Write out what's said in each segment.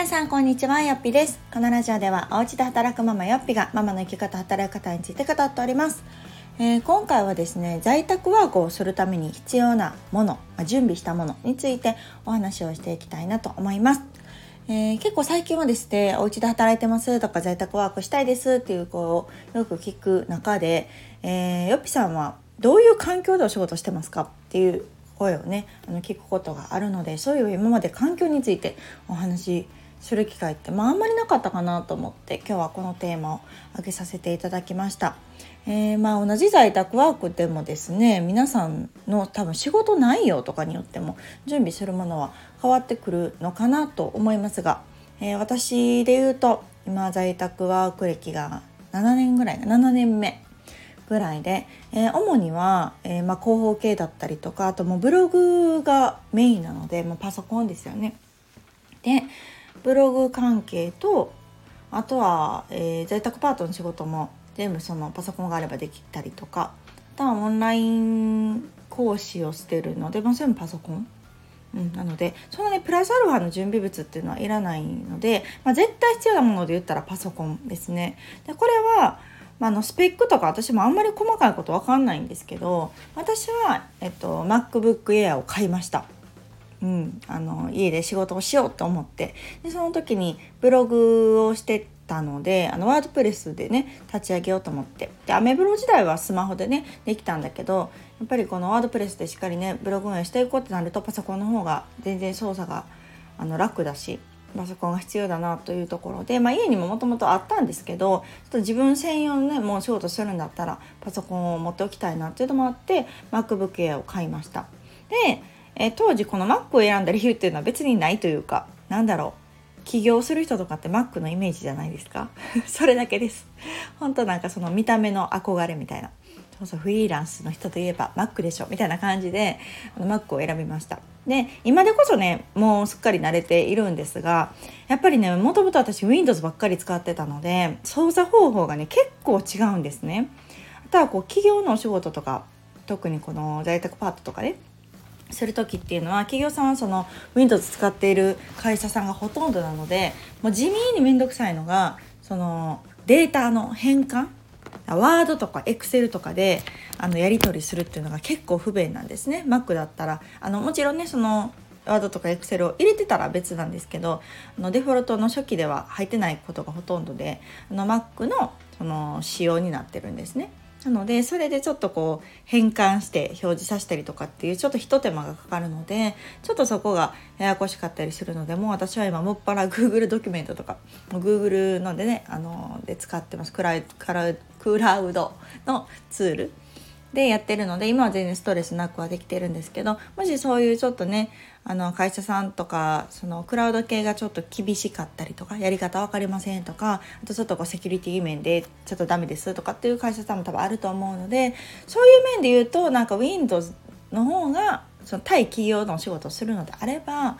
皆さんこんにちはよっぴです。このラジオではお家で働くママよっぴがママの生き方働き方について語っております、えー、今回はですね在宅ワークをするために必要なもの準備したものについてお話をしていきたいなと思います。えー、結構最近はですねお家で働いてますとか在宅ワークしたいですっていう子をよく聞く中で、えー、よっぴさんはどういう環境でお仕事してますか？っていう声をねあの聞くことがあるのでそういう今まで環境についてお話しする機会って、まあ、あんまりなかったかなと思って今日はこのテーマを挙げさせていただきました。えー、まあ同じ在宅ワークでもですね皆さんの多分仕事内容とかによっても準備するものは変わってくるのかなと思いますが、えー、私で言うと今在宅ワーク歴が7年ぐらい7年目ぐらいで、えー、主には、えー、まあ、広報系だったりとかあともうブログがメインなのでもうパソコンですよね。でブログ関係とあとは、えー、在宅パートの仕事も全部そのパソコンがあればできたりとかあとはオンライン講師をしてるので、まあ、全部パソコン、うん、なのでそんなにプラスアルファの準備物っていうのはいらないので、まあ、絶対必要なもので言ったらパソコンですね。でこれはまあ、のスペックとか私もあんまり細かいこと分かんないんですけど私は、えっと、MacBook Air を買いました。うん、あの家で仕事をしようと思ってでその時にブログをしてたのであのワードプレスでね立ち上げようと思ってでアメブロ時代はスマホでねできたんだけどやっぱりこのワードプレスでしっかりねブログ運営していこうってなるとパソコンの方が全然操作があの楽だしパソコンが必要だなというところで、まあ、家にももともとあったんですけどちょっと自分専用のねもう仕事するんだったらパソコンを持っておきたいなっていうのもあって MacBook Air を買いました。で、え当時この Mac を選んだ理由っていうのは別にないというかなんだろう。起業する人とかって Mac のイメージじゃないですか？それだけです。本当なんかその見た目の憧れみたいな。そうそうフリーランスの人といえば Mac でしょ。みたいな感じで Mac を選びました。で今でこそねもうすっかり慣れているんですがやっぱりねもともと私 Windows ばっかり使ってたので操作方法がね結構違うんですね。あとはこう企業のお仕事とか特にこの在宅パートとかねする時っていうのは企業さんはその Windows 使っている会社さんがほとんどなのでもう地味に面倒くさいのがそのデータの変換ワードとかエクセルとかであのやり取りするっていうのが結構不便なんですね Mac だったらあのもちろんねそのワードとかエクセルを入れてたら別なんですけどあのデフォルトの初期では入ってないことがほとんどであの Mac のその仕様になってるんですね。なのでそれでちょっとこう変換して表示させたりとかっていうちょっとひと手間がかかるのでちょっとそこがややこしかったりするのでもう私は今もっぱら Google ドキュメントとか Google のでねあので使ってます。クラウクラウドのツール。でやってるので今は全然ストレスなくはできてるんですけどもしそういうちょっとねあの会社さんとかそのクラウド系がちょっと厳しかったりとかやり方分かりませんとかあとちょっとこうセキュリティ面でちょっとダメですとかっていう会社さんも多分あると思うのでそういう面で言うとなんか Windows の方がその対企業のお仕事をするのであれば、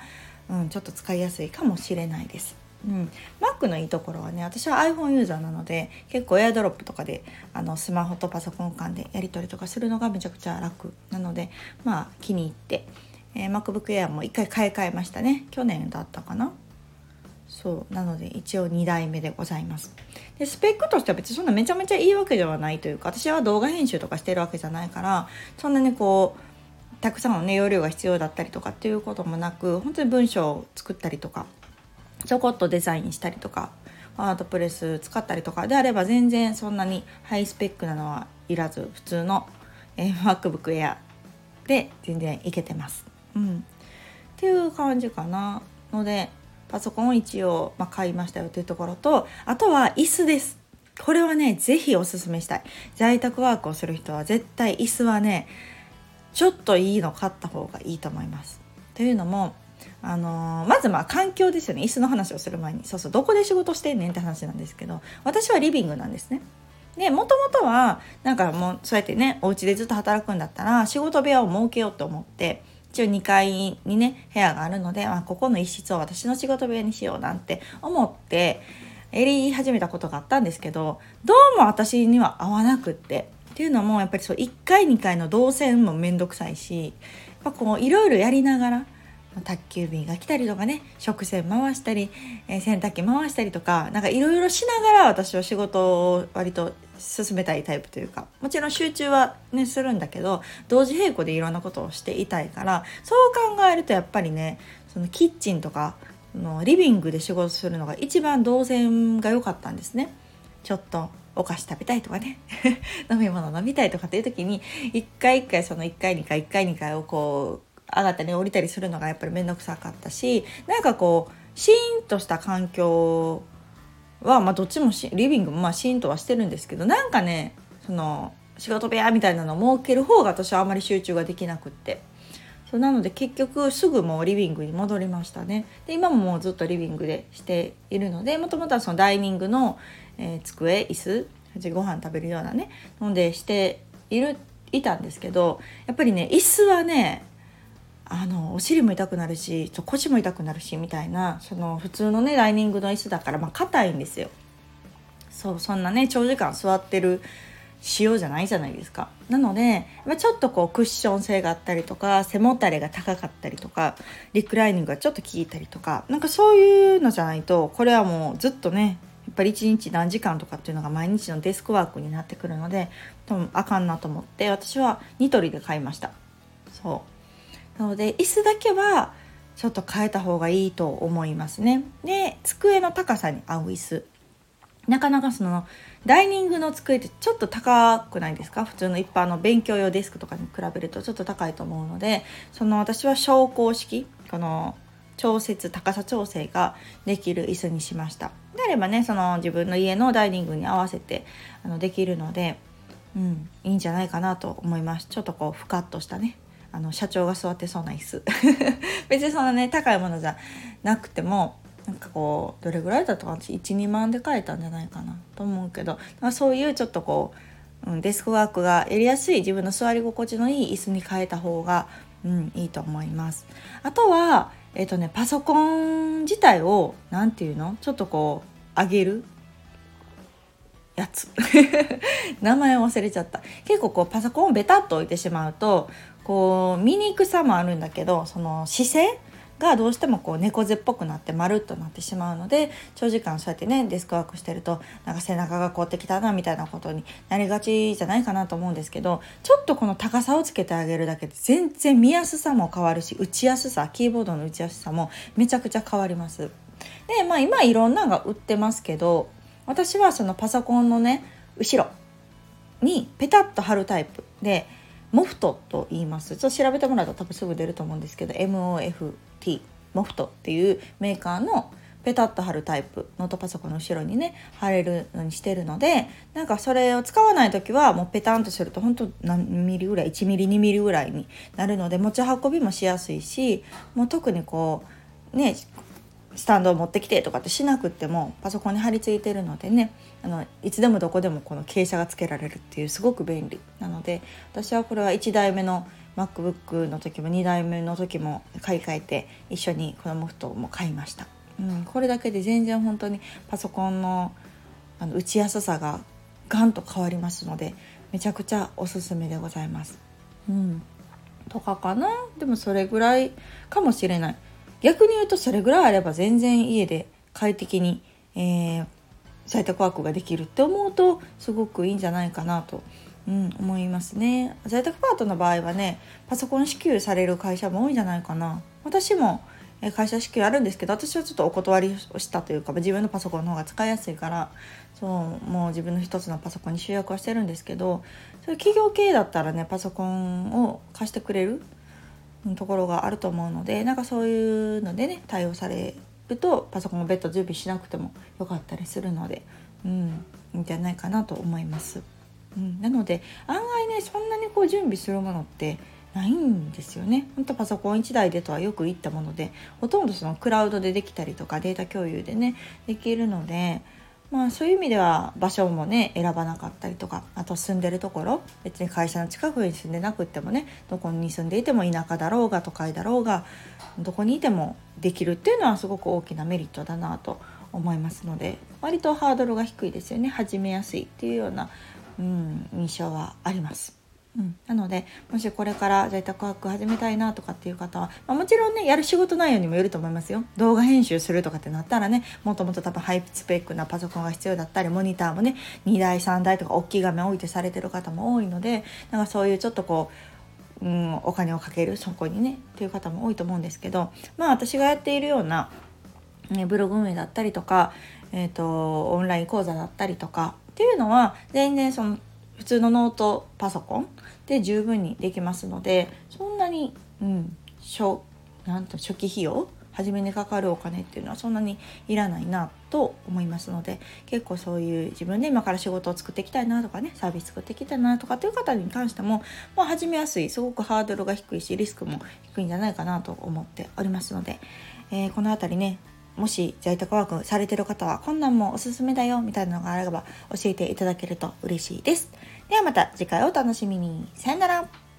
うん、ちょっと使いやすいかもしれないです。うん、Mac のいいところはね私は iPhone ユーザーなので結構 AirDrop とかであのスマホとパソコン間でやり取りとかするのがめちゃくちゃ楽なのでまあ気に入って、えー、MacBook Air も1回買い替えましたね。去年だったかな。そう。なので一応2代目でございます。でスペックとしては別にそんなめちゃめちゃいいわけではないというか私は動画編集とかしてるわけじゃないからそんなにこうたくさんのね容量が必要だったりとかっていうこともなく本当に文章を作ったりとかちょこっとデザインしたりとかワードプレス使ったりとかであれば全然そんなにハイスペックなのはいらず普通の、えー、MacBook Air で全然いけてます。うん、っていう感じかなのでパソコンを一応、まあ、買いましたよというところとあとは椅子です。これはね是非おすすめしたい在宅ワークをする人は絶対椅子はねちょっといいの買った方がいいと思います。というのもあのー、まずまあ環境ですよね。椅子の話をする前に。そうそう。どこで仕事してんねんって話なんですけど。私はリビングなんですね。でもともとはなんかもうそうやってねお家でずっと働くんだったら仕事部屋を設けようと思って一応2階にね部屋があるので、まあ、ここの一室を私の仕事部屋にしようなんて思ってやり始めたことがあったんですけどどうも私には合わなくって。っていうのもやっぱりそう1階2階の動線も面倒くさいしやっぱこういろいろやりながら宅急便が来たりとかね食洗回したり、えー、洗濯機回したりとかなんかいろいろしながら私は仕事を割と進めたいタイプというかもちろん集中はねするんだけど同時並行でいろんなことをしていたいからそう考えるとやっぱりねそのキッチンとかのリビングで仕事するのが一番動線が良かったんですね。ちょっとお菓子食べたいとかね 飲み物飲みたいとかっていう時に一回一回その1回2回1回2回をこう上がったり降りたりするのがやっぱり面倒くさかったしなんかこうシーンとした環境はまあどっちもリビングもまあシーンとはしてるんですけどなんかねその仕事部屋みたいなのを設ける方が私はあまり集中ができなくって。そうなので結局すぐもうリビングに戻りましたね。で今ももうずっとリビングでしているのでもともとはそのダイニングの、えー、机椅子ご飯食べるようなねのでしているいたんですけどやっぱりね椅子はねあのお尻も痛くなるし腰も痛くなるしみたいなその普通のねダイニングの椅子だからまあ硬いんですよ。そうそんなね長時間座ってる仕様じゃないじゃないですか。なのでちょっとこうクッション性があったりとか背もたれが高かったりとかリクライニングがちょっと効いたりとかなんかそういうのじゃないとこれはもうずっとねやっぱり1日何時間とかっていうのが毎日のデスクワークになってくるので多分あかんなと思って私はニトリで買いました。そう。なので椅子だけはちょっと変えた方がいいと思いますね。で机の高さに合う椅子。なかなかそのダイニングの机ってちょっと高くないですか？普通の一般の勉強用デスクとかに比べるとちょっと高いと思うのでその私は昇降式この調節高さ調整ができる椅子にしました。であればねその自分の家のダイニングに合わせてあのできるので、うん、いいんじゃないかなと思います。ちょっとこうふかっとしたね。あの社長が座ってそうな椅子。別にそんなね高いものじゃなくてもなんかこうどれぐらいだったか私12万で買えたんじゃないかなと思うけどそういうちょっとこう、うん、デスクワークがやりやすい自分の座り心地のいい椅子に変えた方が、うん、いいと思います。あとはえっ、とねパソコン自体を何て言うの？ちょっとこう上げるやつ。名前忘れちゃった。結構こうパソコンをベタっと置いてしまうとこう見にくさもあるんだけどその姿勢がどうしてもこう猫背っぽくなって丸っとなってしまうので長時間そうやってねデスクワークしてるとなんか背中が凍ってきたなみたいなことになりがちじゃないかなと思うんですけどちょっとこの高さをつけてあげるだけで全然見やすさも変わるし打ちやすさキーボードの打ちやすさもめちゃくちゃ変わります。でまあ今いろんなのが売ってますけど私はそのパソコンのね後ろにペタッと貼るタイプでモフトと言います。ちょっと調べてもらうと多分すぐ出ると思うんですけど MOFT モフトっていうメーカーのペタッと貼るタイプノートパソコンの後ろにね貼れるのにしてるのでなんかそれを使わない時はもうペタンとすると本当何ミリぐらい1ミリ2ミリぐらいになるので持ち運びもしやすいしもう特にこうねスタンドを持ってきてとかってしなくてもパソコンに貼り付いてるのでねあのいつでもどこでもこの傾斜がつけられるっていうすごく便利なので私はこれは1台目の MacBook の時も2台目の時も買い替えて一緒にこのモフトも買いました、うん、これだけで全然本当にパソコンのあの打ちやすさがガンと変わりますのでめちゃくちゃおすすめでございます。うん、とかかなでもそれぐらいかもしれない。逆に言うとそれぐらいあれば全然家で快適に、えー、在宅ワークができるって思うとすごくいいんじゃないかなと、うん、思いますね。在宅パートの場合はねパソコン支給される会社も多いんじゃないかな。私も会社支給あるんですけど私はちょっとお断りをしたというか自分のパソコンの方が使いやすいからそうもう自分の一つのパソコンに集約はしてるんですけどそういう企業系だったらねパソコンを貸してくれるところがあると思うのでなんかそういうのでね対応されるとパソコンを別途準備しなくてもよかったりするので、うん、いいんじゃないかなと思います。うん、なので案外ねそんなにこう準備するものってないんですよね。ほんとパソコン1台でとはよく言ったものでほとんどそのクラウドでできたりとかデータ共有でねできるのでまあそういう意味では場所もね選ばなかったりとかあと住んでるところ別に会社の近くに住んでなくってもねどこに住んでいても田舎だろうが都会だろうがどこにいてもできるっていうのはすごく大きなメリットだなと思いますので割とハードルが低いですよね始めやすいっていうような、うん、印象はあります。うん、なのでもしこれから在宅ワーク始めたいなとかっていう方は、まあ、もちろんねやる仕事内容にもよると思いますよ。動画編集するとかってなったらねもともと多分ハイスペックなパソコンが必要だったりモニターもね2台3台とか大きい画面置いてされてる方も多いのでなんかそういうちょっとこう、うん、お金をかけるそこにねっていう方も多いと思うんですけどまあ私がやっているような、ね、ブログ運営だったりとか、えーとオンライン講座だったりとかっていうのは全然その普通のノートパソコンで十分にできますのでそんなに、うん、初なんと初期費用初めにかかるお金っていうのはそんなにいらないなと思いますので結構そういう自分で今から仕事を作っていきたいなとかねサービス作っていきたいなとかっていう方に関しても、まあ、始めやすいすごくハードルが低いしリスクも低いんじゃないかなと思っておりますので、えー、この辺りねもし在宅ワークされてる方はこんなんもおすすめだよみたいなのがあれば教えていただけると嬉しいです。ではまた次回お楽しみに。さよなら。